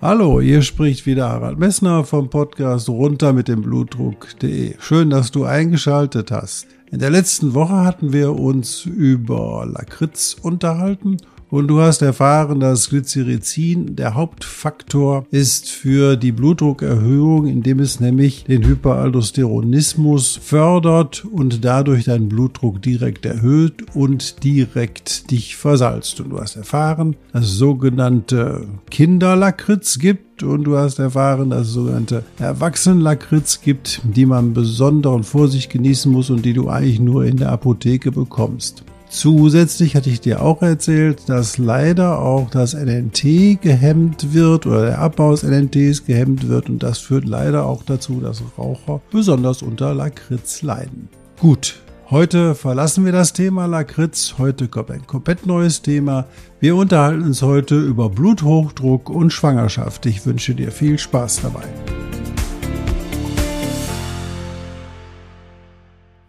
Hallo, hier spricht wieder Harald Messner vom Podcast runter mit dem Blutdruck.de. Schön, dass du eingeschaltet hast. In der letzten Woche hatten wir uns über Lakritz unterhalten und du hast erfahren, dass Glycyrrhizin der Hauptfaktor ist für die Blutdruckerhöhung, indem es nämlich den Hyperaldosteronismus fördert und dadurch deinen Blutdruck direkt erhöht und direkt dich versalzt. Und du hast erfahren, dass es sogenannte Kinderlakritz gibt und du hast erfahren, dass es sogenannte Erwachsenenlakritz gibt, die man besonderen Vorsicht genießen muss und die du eigentlich nur in der Apotheke bekommst. Zusätzlich hatte ich dir auch erzählt, dass leider auch das NNT gehemmt wird oder der Abbau des NNTs gehemmt wird und das führt leider auch dazu, dass Raucher besonders unter Lakritz leiden. Gut, heute verlassen wir das Thema Lakritz. Heute kommt ein komplett neues Thema. Wir unterhalten uns heute über Bluthochdruck und Schwangerschaft. Ich wünsche dir viel Spaß dabei.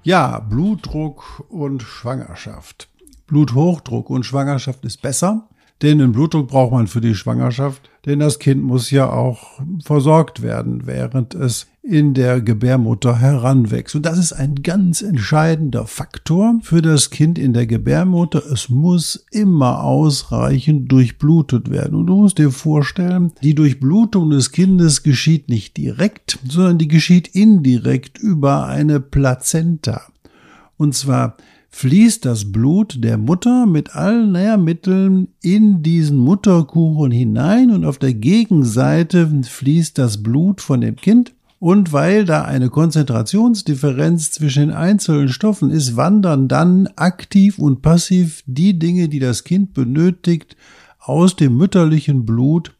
Ja, Blutdruck und Schwangerschaft. Bluthochdruck und Schwangerschaft ist besser, denn den Blutdruck braucht man für die Schwangerschaft, denn das Kind muss ja auch versorgt werden, während es in der Gebärmutter heranwächst. Und das ist ein ganz entscheidender Faktor für das Kind in der Gebärmutter. Es muss immer ausreichend durchblutet werden. Und du musst dir vorstellen, die Durchblutung des Kindes geschieht nicht direkt, sondern die geschieht indirekt über eine Plazenta. Und zwar fließt das Blut der Mutter mit allen Nährmitteln in diesen Mutterkuchen hinein und auf der Gegenseite fließt das Blut von dem Kind. Und weil da eine Konzentrationsdifferenz zwischen den einzelnen Stoffen ist, wandern dann aktiv und passiv die Dinge, die das Kind benötigt, aus dem mütterlichen Blut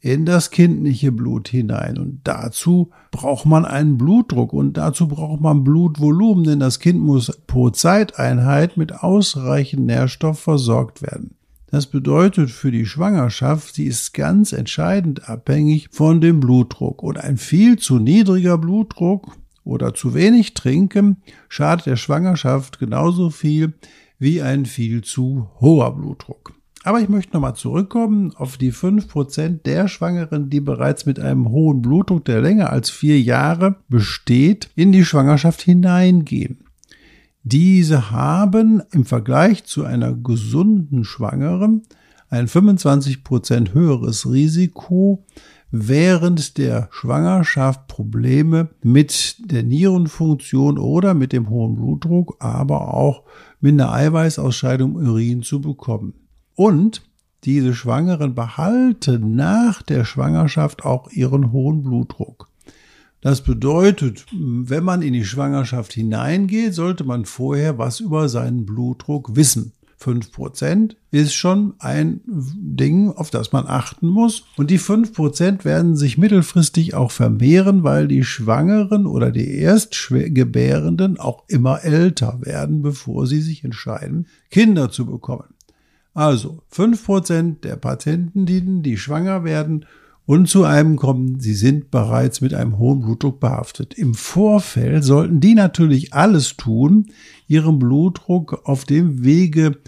in das kindliche Blut hinein. Und dazu braucht man einen Blutdruck und dazu braucht man Blutvolumen, denn das Kind muss pro Zeiteinheit mit ausreichend Nährstoff versorgt werden. Das bedeutet für die Schwangerschaft, sie ist ganz entscheidend abhängig von dem Blutdruck. Und ein viel zu niedriger Blutdruck oder zu wenig Trinken schadet der Schwangerschaft genauso viel wie ein viel zu hoher Blutdruck. Aber ich möchte nochmal zurückkommen auf die fünf Prozent der Schwangeren, die bereits mit einem hohen Blutdruck, der länger als vier Jahre besteht, in die Schwangerschaft hineingehen. Diese haben im Vergleich zu einer gesunden Schwangeren ein 25 Prozent höheres Risiko, während der Schwangerschaft Probleme mit der Nierenfunktion oder mit dem hohen Blutdruck, aber auch mit einer Eiweißausscheidung Urin zu bekommen. Und diese Schwangeren behalten nach der Schwangerschaft auch ihren hohen Blutdruck. Das bedeutet, wenn man in die Schwangerschaft hineingeht, sollte man vorher was über seinen Blutdruck wissen. 5% ist schon ein Ding, auf das man achten muss. Und die 5% werden sich mittelfristig auch vermehren, weil die Schwangeren oder die Erstgebärenden auch immer älter werden, bevor sie sich entscheiden, Kinder zu bekommen. Also fünf Prozent der Patienten, die schwanger werden und zu einem kommen, sie sind bereits mit einem hohen Blutdruck behaftet. Im Vorfeld sollten die natürlich alles tun, ihren Blutdruck auf dem Wege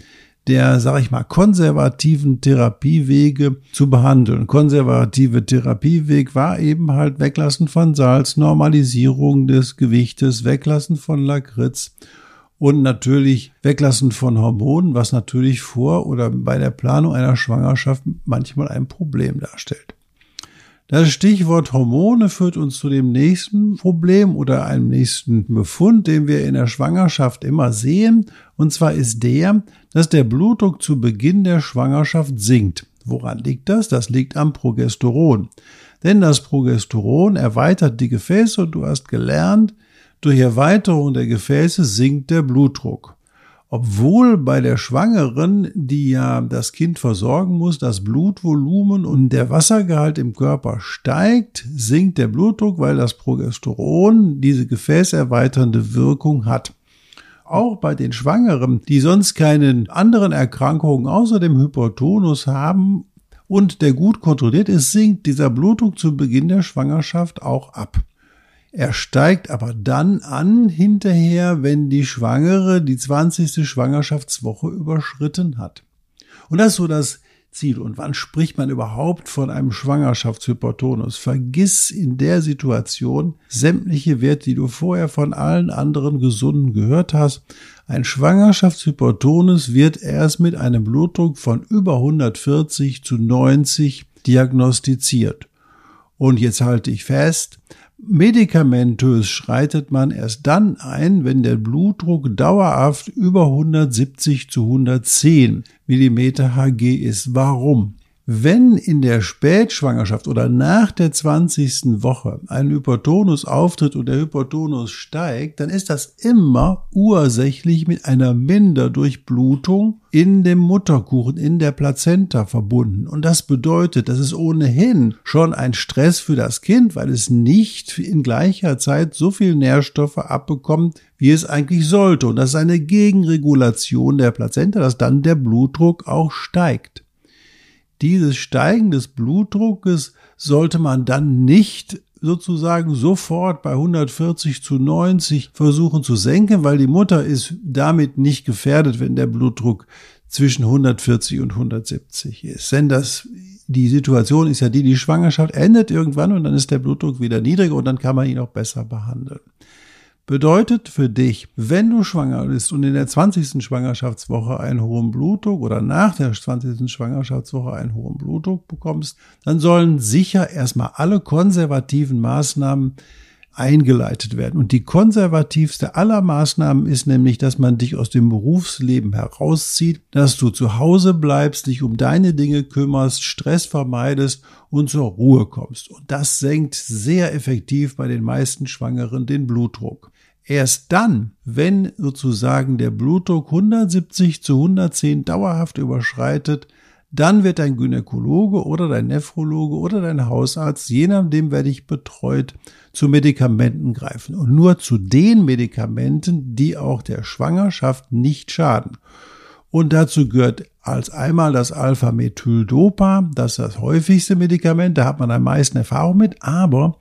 der, sag ich mal, konservativen Therapiewege zu behandeln. Konservative Therapieweg war eben halt Weglassen von Salz, Normalisierung des Gewichtes, Weglassen von Lakritz und natürlich Weglassen von Hormonen, was natürlich vor oder bei der Planung einer Schwangerschaft manchmal ein Problem darstellt. Das Stichwort Hormone führt uns zu dem nächsten Problem oder einem nächsten Befund, den wir in der Schwangerschaft immer sehen. Und zwar ist der, dass der Blutdruck zu Beginn der Schwangerschaft sinkt. Woran liegt das? Das liegt am Progesteron. Denn das Progesteron erweitert die Gefäße und du hast gelernt, durch Erweiterung der Gefäße sinkt der Blutdruck. Obwohl bei der Schwangeren, die ja das Kind versorgen muss, das Blutvolumen und der Wassergehalt im Körper steigt, sinkt der Blutdruck, weil das Progesteron diese gefäßerweiternde Wirkung hat. Auch bei den Schwangeren, die sonst keine anderen Erkrankungen außer dem Hypertonus haben und der gut kontrolliert ist, sinkt dieser Blutdruck zu Beginn der Schwangerschaft auch ab. Er steigt aber dann an hinterher, wenn die Schwangere die 20. Schwangerschaftswoche überschritten hat. Und das ist so das Ziel. Und wann spricht man überhaupt von einem Schwangerschaftshypertonus? Vergiss in der Situation sämtliche Werte, die du vorher von allen anderen Gesunden gehört hast. Ein Schwangerschaftshypertonus wird erst mit einem Blutdruck von über 140 zu 90 diagnostiziert. Und jetzt halte ich fest, Medikamentös schreitet man erst dann ein, wenn der Blutdruck dauerhaft über 170 zu 110 Millimeter Hg ist. Warum? Wenn in der Spätschwangerschaft oder nach der 20. Woche ein Hypertonus auftritt und der Hypertonus steigt, dann ist das immer ursächlich mit einer Minderdurchblutung in dem Mutterkuchen, in der Plazenta verbunden. Und das bedeutet, das ist ohnehin schon ein Stress für das Kind, weil es nicht in gleicher Zeit so viel Nährstoffe abbekommt, wie es eigentlich sollte. Und das ist eine Gegenregulation der Plazenta, dass dann der Blutdruck auch steigt dieses Steigen des Blutdruckes sollte man dann nicht sozusagen sofort bei 140 zu 90 versuchen zu senken, weil die Mutter ist damit nicht gefährdet, wenn der Blutdruck zwischen 140 und 170 ist. Denn das, die Situation ist ja die, die Schwangerschaft endet irgendwann und dann ist der Blutdruck wieder niedriger und dann kann man ihn auch besser behandeln bedeutet für dich, wenn du schwanger bist und in der 20. Schwangerschaftswoche einen hohen Blutdruck oder nach der 20. Schwangerschaftswoche einen hohen Blutdruck bekommst, dann sollen sicher erstmal alle konservativen Maßnahmen eingeleitet werden. Und die konservativste aller Maßnahmen ist nämlich, dass man dich aus dem Berufsleben herauszieht, dass du zu Hause bleibst, dich um deine Dinge kümmerst, Stress vermeidest und zur Ruhe kommst. Und das senkt sehr effektiv bei den meisten Schwangeren den Blutdruck. Erst dann, wenn sozusagen der Blutdruck 170 zu 110 dauerhaft überschreitet, dann wird dein Gynäkologe oder dein Nephrologe oder dein Hausarzt, je nachdem wer dich betreut, zu Medikamenten greifen. Und nur zu den Medikamenten, die auch der Schwangerschaft nicht schaden. Und dazu gehört als einmal das Alpha-Methyl-Dopa, das ist das häufigste Medikament, da hat man am meisten Erfahrung mit, aber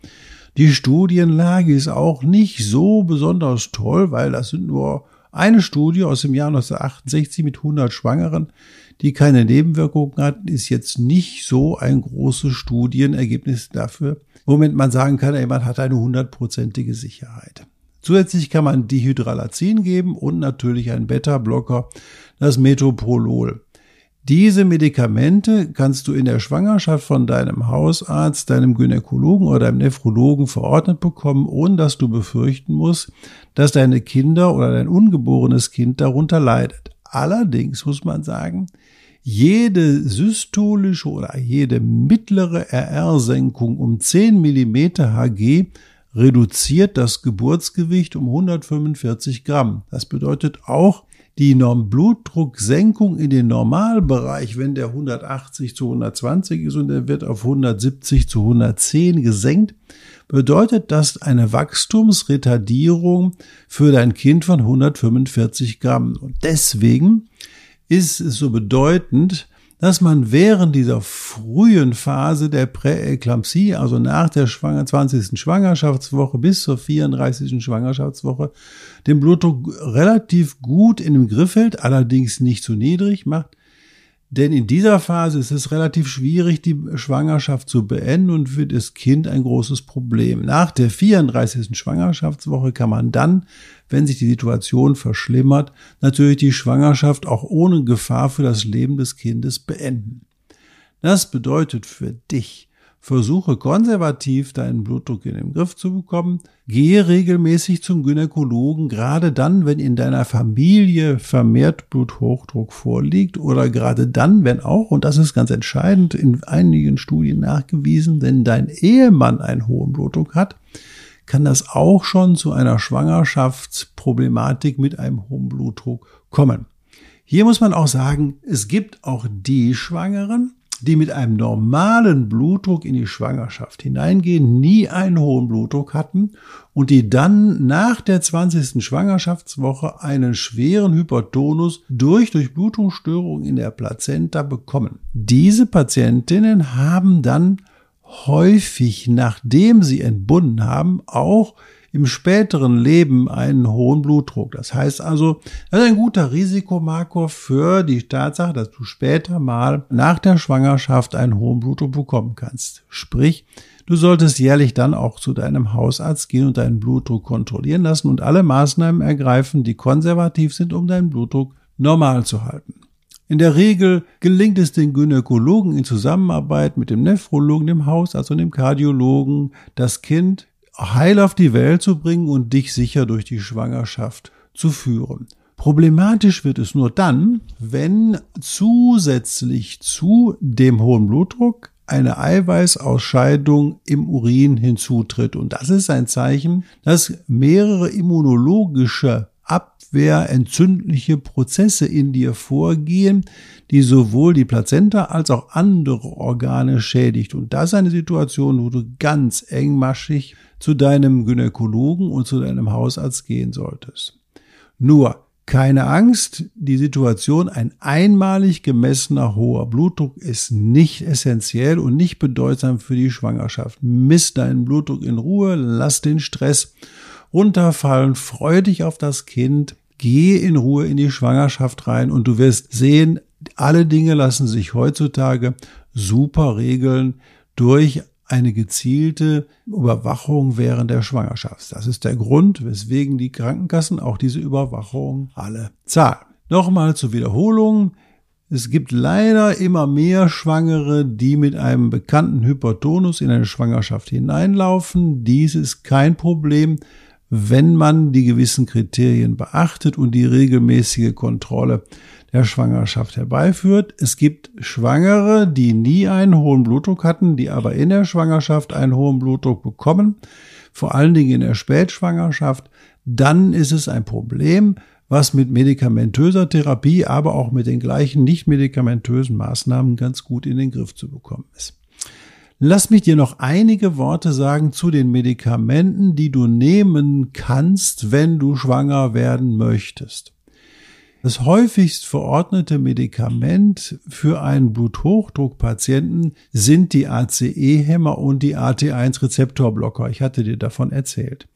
die Studienlage ist auch nicht so besonders toll, weil das sind nur eine Studie aus dem Jahr 1968 mit 100 Schwangeren, die keine Nebenwirkungen hatten, ist jetzt nicht so ein großes Studienergebnis dafür, womit man sagen kann, jemand hat eine hundertprozentige Sicherheit. Zusätzlich kann man Dihydralazin geben und natürlich einen Beta-Blocker, das Metoprolol. Diese Medikamente kannst du in der Schwangerschaft von deinem Hausarzt, deinem Gynäkologen oder deinem Nephrologen verordnet bekommen, ohne dass du befürchten musst, dass deine Kinder oder dein ungeborenes Kind darunter leidet. Allerdings muss man sagen, jede systolische oder jede mittlere RR-Senkung um 10 mm Hg reduziert das Geburtsgewicht um 145 Gramm. Das bedeutet auch, die Normblutdrucksenkung in den Normalbereich, wenn der 180 zu 120 ist und er wird auf 170 zu 110 gesenkt, bedeutet das eine Wachstumsretardierung für dein Kind von 145 Gramm. Und deswegen ist es so bedeutend, dass man während dieser frühen Phase der Präeklampsie, also nach der 20. Schwangerschaftswoche bis zur 34. Schwangerschaftswoche, den Blutdruck relativ gut in den Griff hält, allerdings nicht zu niedrig macht, denn in dieser Phase ist es relativ schwierig, die Schwangerschaft zu beenden und für das Kind ein großes Problem. Nach der 34. Schwangerschaftswoche kann man dann, wenn sich die Situation verschlimmert, natürlich die Schwangerschaft auch ohne Gefahr für das Leben des Kindes beenden. Das bedeutet für dich, Versuche konservativ deinen Blutdruck in den Griff zu bekommen. Gehe regelmäßig zum Gynäkologen, gerade dann, wenn in deiner Familie vermehrt Bluthochdruck vorliegt oder gerade dann, wenn auch, und das ist ganz entscheidend, in einigen Studien nachgewiesen, wenn dein Ehemann einen hohen Blutdruck hat, kann das auch schon zu einer Schwangerschaftsproblematik mit einem hohen Blutdruck kommen. Hier muss man auch sagen, es gibt auch die Schwangeren, die mit einem normalen Blutdruck in die Schwangerschaft hineingehen, nie einen hohen Blutdruck hatten und die dann nach der 20. Schwangerschaftswoche einen schweren Hypertonus durch Durchblutungsstörungen in der Plazenta bekommen. Diese Patientinnen haben dann häufig, nachdem sie entbunden haben, auch im späteren Leben einen hohen Blutdruck. Das heißt also, das ist ein guter Risikomarker für die Tatsache, dass du später mal nach der Schwangerschaft einen hohen Blutdruck bekommen kannst. Sprich, du solltest jährlich dann auch zu deinem Hausarzt gehen und deinen Blutdruck kontrollieren lassen und alle Maßnahmen ergreifen, die konservativ sind, um deinen Blutdruck normal zu halten. In der Regel gelingt es den Gynäkologen in Zusammenarbeit mit dem Nephrologen, dem Hausarzt und dem Kardiologen, das Kind heil auf die Welt zu bringen und dich sicher durch die Schwangerschaft zu führen. Problematisch wird es nur dann, wenn zusätzlich zu dem hohen Blutdruck eine Eiweißausscheidung im Urin hinzutritt. Und das ist ein Zeichen, dass mehrere immunologische Abwehr entzündliche Prozesse in dir vorgehen, die sowohl die Plazenta als auch andere Organe schädigt. Und das ist eine Situation, wo du ganz engmaschig zu deinem Gynäkologen und zu deinem Hausarzt gehen solltest. Nur keine Angst, die Situation, ein einmalig gemessener hoher Blutdruck ist nicht essentiell und nicht bedeutsam für die Schwangerschaft. Misst deinen Blutdruck in Ruhe, lass den Stress runterfallen, freu dich auf das Kind, geh in Ruhe in die Schwangerschaft rein und du wirst sehen, alle Dinge lassen sich heutzutage super regeln durch eine gezielte Überwachung während der Schwangerschaft. Das ist der Grund, weswegen die Krankenkassen auch diese Überwachung alle zahlen. Nochmal zur Wiederholung. Es gibt leider immer mehr Schwangere, die mit einem bekannten Hypertonus in eine Schwangerschaft hineinlaufen. Dies ist kein Problem, wenn man die gewissen Kriterien beachtet und die regelmäßige Kontrolle der Schwangerschaft herbeiführt. Es gibt Schwangere, die nie einen hohen Blutdruck hatten, die aber in der Schwangerschaft einen hohen Blutdruck bekommen, vor allen Dingen in der Spätschwangerschaft. Dann ist es ein Problem, was mit medikamentöser Therapie, aber auch mit den gleichen nicht medikamentösen Maßnahmen ganz gut in den Griff zu bekommen ist. Lass mich dir noch einige Worte sagen zu den Medikamenten, die du nehmen kannst, wenn du schwanger werden möchtest. Das häufigst verordnete Medikament für einen Bluthochdruckpatienten sind die ACE-Hämmer und die AT1-Rezeptorblocker. Ich hatte dir davon erzählt.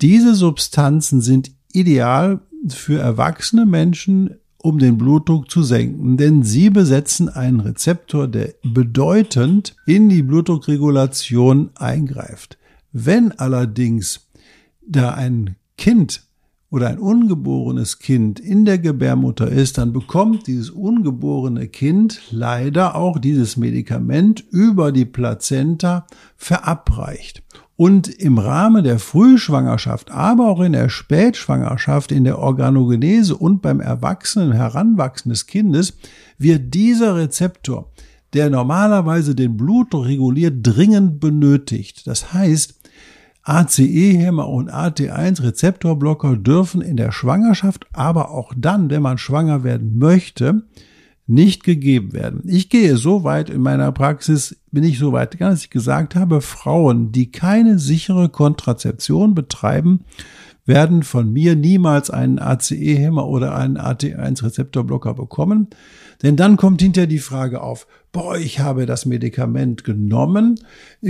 Diese Substanzen sind ideal für erwachsene Menschen, um den Blutdruck zu senken, denn sie besetzen einen Rezeptor, der bedeutend in die Blutdruckregulation eingreift. Wenn allerdings da ein Kind oder ein ungeborenes Kind in der Gebärmutter ist, dann bekommt dieses ungeborene Kind leider auch dieses Medikament über die Plazenta verabreicht. Und im Rahmen der Frühschwangerschaft, aber auch in der Spätschwangerschaft, in der Organogenese und beim Erwachsenen, Heranwachsen des Kindes wird dieser Rezeptor, der normalerweise den Blutdruck reguliert, dringend benötigt. Das heißt, ACE-Hämmer und AT1-Rezeptorblocker dürfen in der Schwangerschaft, aber auch dann, wenn man schwanger werden möchte, nicht gegeben werden. Ich gehe so weit in meiner Praxis, bin ich so weit, dass ich gesagt habe, Frauen, die keine sichere Kontrazeption betreiben, werden von mir niemals einen ACE-Hämmer oder einen AT1-Rezeptorblocker bekommen. Denn dann kommt hinterher die Frage auf, boah, ich habe das Medikament genommen,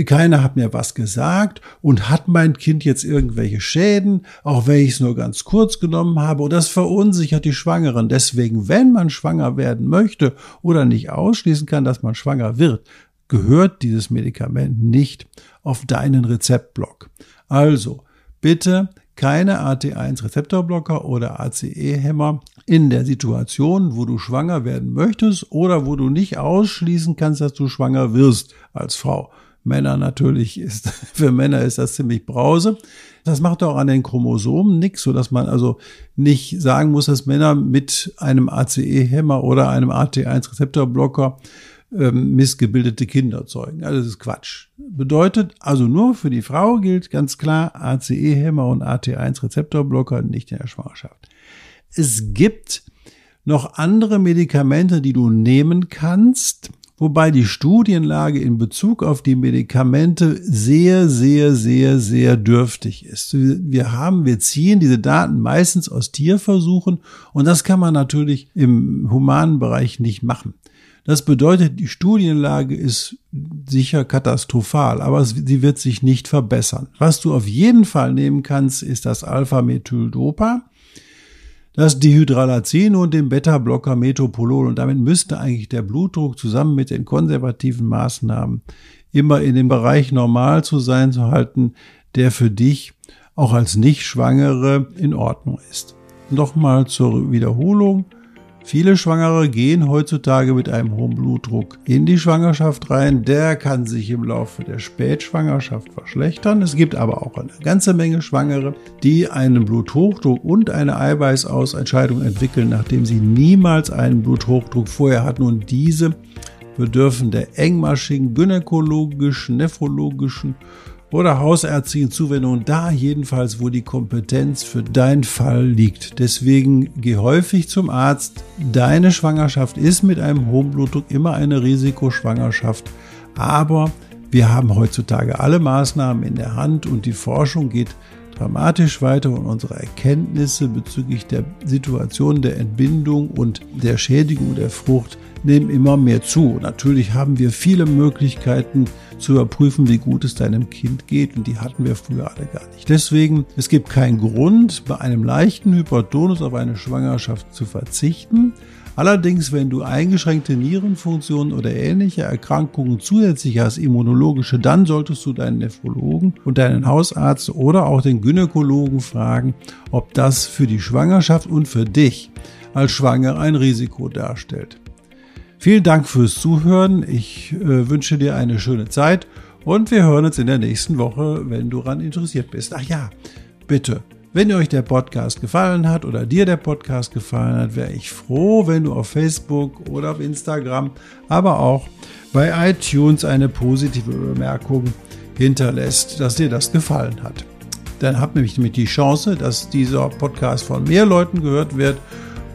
keiner hat mir was gesagt und hat mein Kind jetzt irgendwelche Schäden, auch wenn ich es nur ganz kurz genommen habe und das verunsichert die Schwangeren. Deswegen, wenn man schwanger werden möchte oder nicht ausschließen kann, dass man schwanger wird, gehört dieses Medikament nicht auf deinen Rezeptblock. Also, bitte keine AT1-Rezeptorblocker oder ACE-Hämmer in der Situation, wo du schwanger werden möchtest oder wo du nicht ausschließen kannst, dass du schwanger wirst als Frau. Männer natürlich ist, für Männer ist das ziemlich brause. Das macht auch an den Chromosomen nichts, so dass man also nicht sagen muss, dass Männer mit einem ACE-Hämmer oder einem AT1-Rezeptorblocker ähm, missgebildete Kinder zeugen. Also das ist Quatsch. Bedeutet also nur für die Frau gilt ganz klar ACE-Hämmer und AT1-Rezeptorblocker nicht in der Schwangerschaft. Es gibt noch andere Medikamente, die du nehmen kannst, wobei die Studienlage in Bezug auf die Medikamente sehr, sehr, sehr, sehr dürftig ist. Wir haben, wir ziehen diese Daten meistens aus Tierversuchen und das kann man natürlich im humanen Bereich nicht machen. Das bedeutet, die Studienlage ist sicher katastrophal, aber sie wird sich nicht verbessern. Was du auf jeden Fall nehmen kannst, ist das Alpha-Methyl-Dopa das Dehydralazin und den Beta-Blocker Metopolol. Und damit müsste eigentlich der Blutdruck zusammen mit den konservativen Maßnahmen immer in dem Bereich normal zu sein zu halten, der für dich auch als Nicht-Schwangere in Ordnung ist. Nochmal zur Wiederholung. Viele Schwangere gehen heutzutage mit einem hohen Blutdruck in die Schwangerschaft rein. Der kann sich im Laufe der Spätschwangerschaft verschlechtern. Es gibt aber auch eine ganze Menge Schwangere, die einen Bluthochdruck und eine Eiweißausscheidung entwickeln, nachdem sie niemals einen Bluthochdruck vorher hatten. Und diese bedürfen der engmaschigen gynäkologischen, nephrologischen oder hausärztlichen Zuwendung, da jedenfalls, wo die Kompetenz für deinen Fall liegt. Deswegen geh häufig zum Arzt. Deine Schwangerschaft ist mit einem hohen Blutdruck immer eine Risikoschwangerschaft, aber wir haben heutzutage alle Maßnahmen in der Hand und die Forschung geht dramatisch weiter und unsere Erkenntnisse bezüglich der Situation der Entbindung und der Schädigung der Frucht nehmen immer mehr zu. Natürlich haben wir viele Möglichkeiten zu überprüfen, wie gut es deinem Kind geht und die hatten wir früher alle gar nicht. Deswegen, es gibt keinen Grund, bei einem leichten Hypertonus auf eine Schwangerschaft zu verzichten. Allerdings, wenn du eingeschränkte Nierenfunktionen oder ähnliche Erkrankungen zusätzlich hast, immunologische, dann solltest du deinen Nephrologen und deinen Hausarzt oder auch den Gynäkologen fragen, ob das für die Schwangerschaft und für dich als Schwanger ein Risiko darstellt. Vielen Dank fürs Zuhören. Ich äh, wünsche dir eine schöne Zeit und wir hören uns in der nächsten Woche, wenn du daran interessiert bist. Ach ja, bitte wenn euch der Podcast gefallen hat oder dir der Podcast gefallen hat, wäre ich froh, wenn du auf Facebook oder auf Instagram, aber auch bei iTunes eine positive Bemerkung hinterlässt, dass dir das gefallen hat. Dann habt nämlich die Chance, dass dieser Podcast von mehr Leuten gehört wird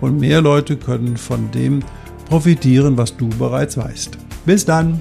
und mehr Leute können von dem profitieren, was du bereits weißt. Bis dann!